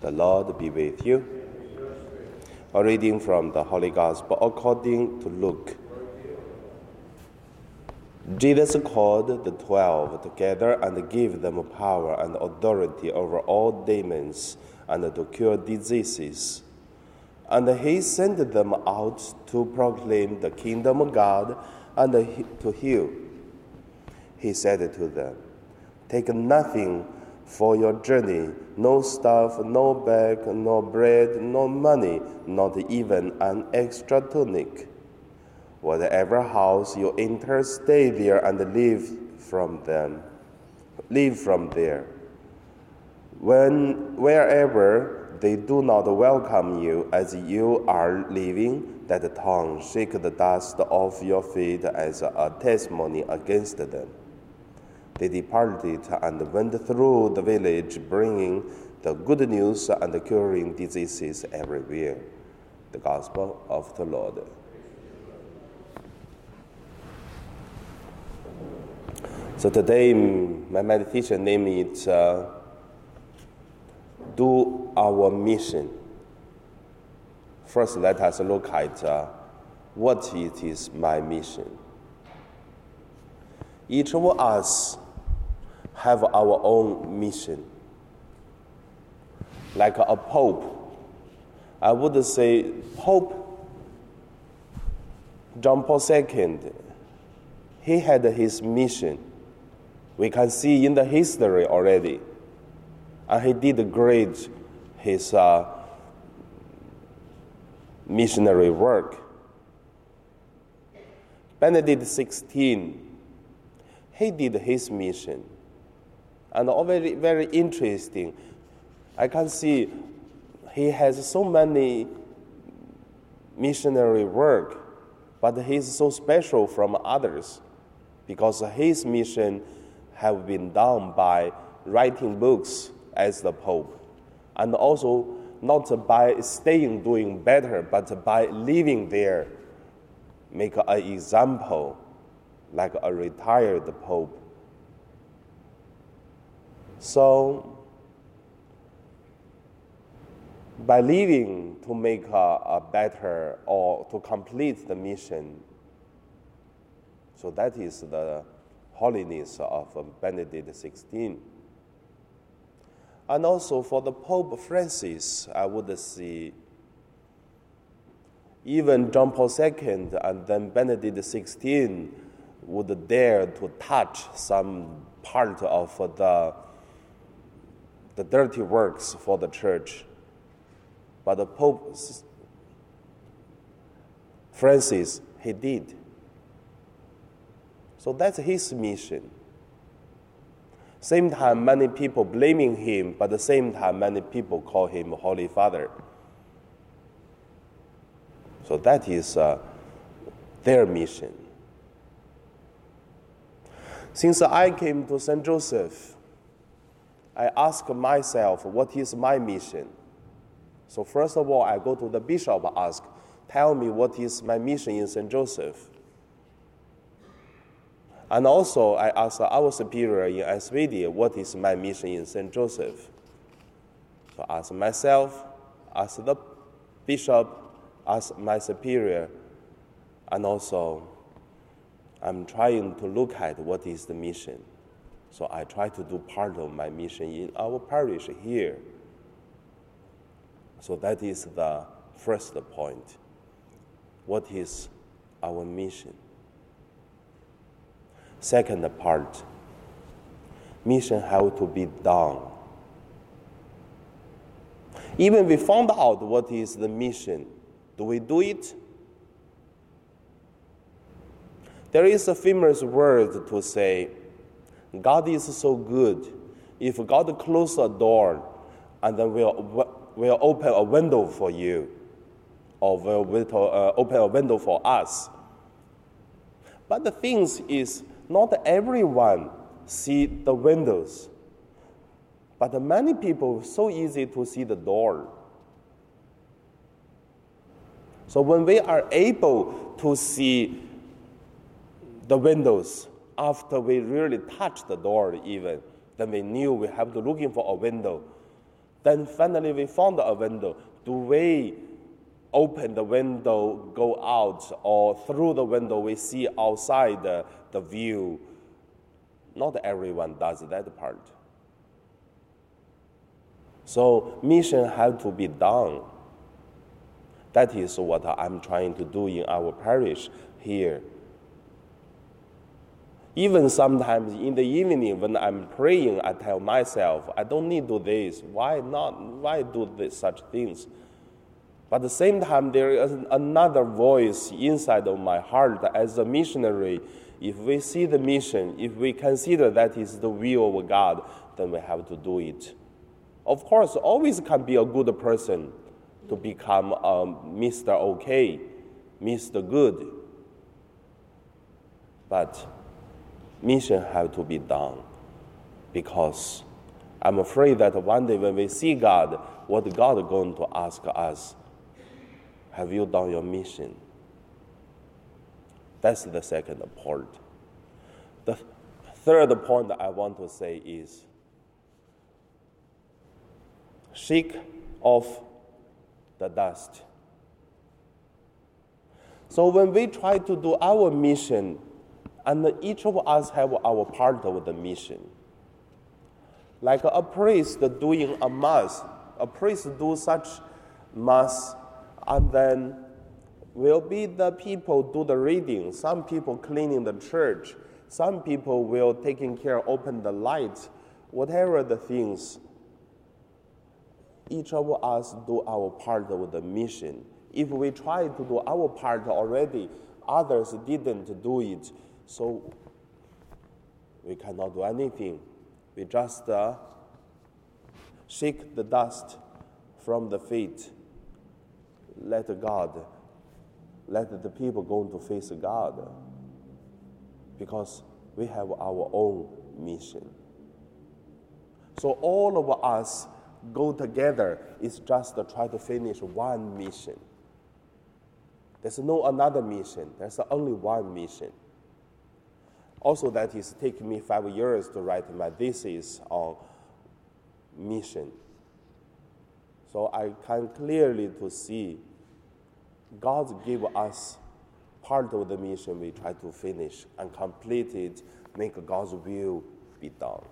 The Lord be with you. A reading from the Holy Gospel according to Luke. Jesus called the twelve together and gave them power and authority over all demons and to cure diseases. And he sent them out to proclaim the kingdom of God and to heal. He said to them, Take nothing for your journey no staff, no bag, no bread, no money, not even an extra tunic. Whatever house you enter, stay there and live from them. Live from there. When wherever they do not welcome you as you are leaving, that tongue shake the dust off your feet as a testimony against them. They departed and went through the village, bringing the good news and curing diseases everywhere. The Gospel of the Lord. So today, my meditation name is uh, Do Our Mission. First, let us look at uh, what it is my mission. Each of us have our own mission. Like a pope, I would say Pope John Paul II, he had his mission. We can see in the history already. And he did great his uh, missionary work. Benedict XVI, he did his mission and very, very interesting. I can see he has so many missionary work, but he's so special from others because his mission have been done by writing books as the Pope, and also not by staying doing better, but by living there, make an example like a retired Pope so, by living to make a, a, better or to complete the mission, so that is the holiness of Benedict XVI. And also for the Pope Francis, I would see even John Paul II and then Benedict XVI would dare to touch some part of the the dirty works for the church. But the Pope Francis, he did. So that's his mission. Same time, many people blaming him, but at the same time, many people call him Holy Father. So that is uh, their mission. Since I came to St. Joseph, I ask myself, what is my mission? So first of all, I go to the bishop, ask, tell me what is my mission in St. Joseph. And also, I ask our superior in SVD, what is my mission in St. Joseph? So ask myself, ask the bishop, ask my superior, and also I'm trying to look at what is the mission. So I try to do part of my mission in our parish here. So that is the first point. What is our mission? Second part, mission have to be done. Even we found out what is the mission, do we do it? There is a famous word to say, God is so good. If God closes a door and then will, will open a window for you, or will, uh, open a window for us. But the thing is, not everyone see the windows, but many people so easy to see the door. So when we are able to see the windows, after we really touched the door even, then we knew we have to looking for a window. Then finally we found a window. Do we open the window, go out, or through the window we see outside the, the view? Not everyone does that part. So mission have to be done. That is what I'm trying to do in our parish here. Even sometimes in the evening when I'm praying, I tell myself, I don't need to do this. Why not? Why do this, such things? But at the same time, there is another voice inside of my heart as a missionary. If we see the mission, if we consider that is the will of God, then we have to do it. Of course, always can be a good person to become Mr. Okay, Mr. Good. But mission have to be done because I'm afraid that one day when we see God, what God is going to ask us, have you done your mission? That's the second point. The third point I want to say is shake off the dust. So when we try to do our mission, and each of us have our part of the mission. Like a priest doing a mass, a priest do such mass, and then will be the people do the reading. Some people cleaning the church. Some people will taking care, open the lights, whatever the things each of us do our part of the mission. If we try to do our part already, others didn't do it, so we cannot do anything. We just uh, shake the dust from the feet. Let God, let the people go to face God, because we have our own mission. So all of us go together is just to try to finish one mission. There's no another mission. There's only one mission. Also, that is taking me five years to write my thesis on mission. So I can clearly to see God give us part of the mission we try to finish and complete it, make God's will be done.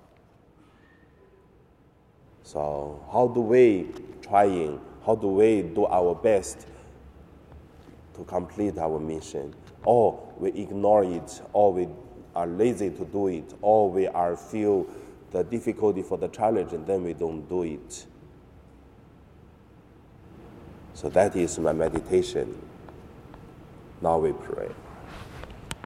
So how do we trying? How do we do our best to complete our mission? Or we ignore it, or we are lazy to do it, or we are feel the difficulty for the challenge and then we don't do it. So that is my meditation. Now we pray.